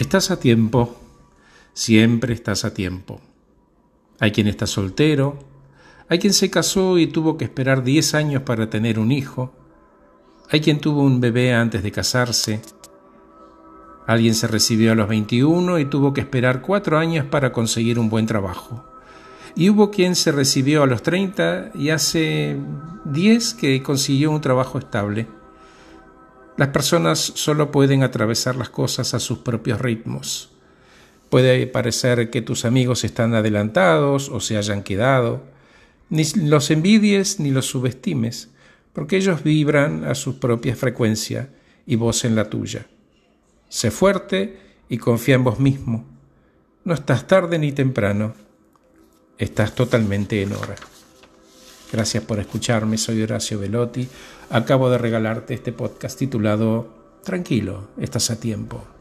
Estás a tiempo, siempre estás a tiempo. Hay quien está soltero, hay quien se casó y tuvo que esperar 10 años para tener un hijo, hay quien tuvo un bebé antes de casarse, alguien se recibió a los 21 y tuvo que esperar 4 años para conseguir un buen trabajo. Y hubo quien se recibió a los 30 y hace 10 que consiguió un trabajo estable. Las personas solo pueden atravesar las cosas a sus propios ritmos. Puede parecer que tus amigos están adelantados o se hayan quedado. Ni los envidies ni los subestimes, porque ellos vibran a su propia frecuencia y vos en la tuya. Sé fuerte y confía en vos mismo. No estás tarde ni temprano. Estás totalmente en hora. Gracias por escucharme, soy Horacio Velotti. Acabo de regalarte este podcast titulado Tranquilo, estás a tiempo.